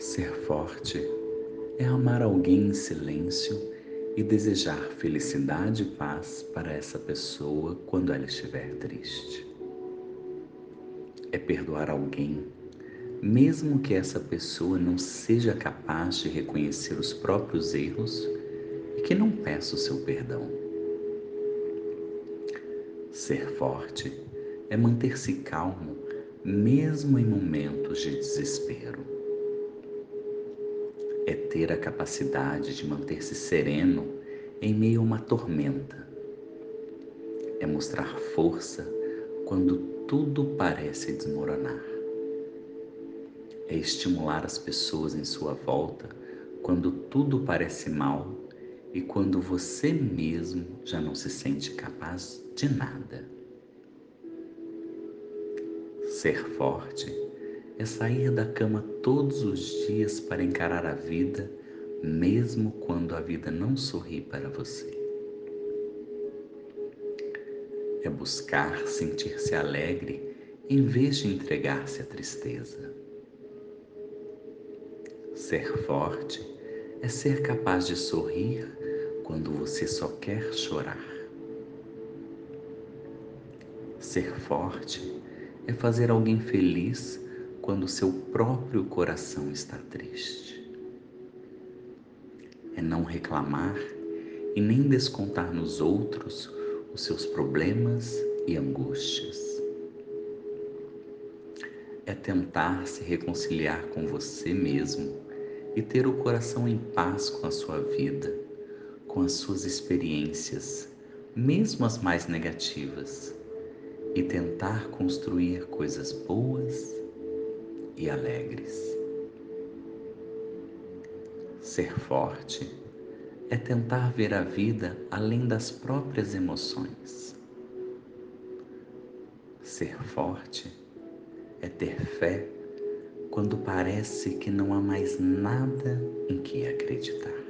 Ser forte é amar alguém em silêncio e desejar felicidade e paz para essa pessoa quando ela estiver triste. É perdoar alguém, mesmo que essa pessoa não seja capaz de reconhecer os próprios erros e que não peça o seu perdão. Ser forte é manter-se calmo mesmo em momentos de desespero é ter a capacidade de manter-se sereno em meio a uma tormenta. É mostrar força quando tudo parece desmoronar. É estimular as pessoas em sua volta quando tudo parece mal e quando você mesmo já não se sente capaz de nada. Ser forte é sair da cama todos os dias para encarar a vida, mesmo quando a vida não sorri para você. É buscar sentir-se alegre em vez de entregar-se à tristeza. Ser forte é ser capaz de sorrir quando você só quer chorar. Ser forte é fazer alguém feliz quando seu próprio coração está triste. É não reclamar e nem descontar nos outros os seus problemas e angústias. É tentar se reconciliar com você mesmo e ter o coração em paz com a sua vida, com as suas experiências, mesmo as mais negativas, e tentar construir coisas boas e alegres. Ser forte é tentar ver a vida além das próprias emoções. Ser forte é ter fé quando parece que não há mais nada em que acreditar.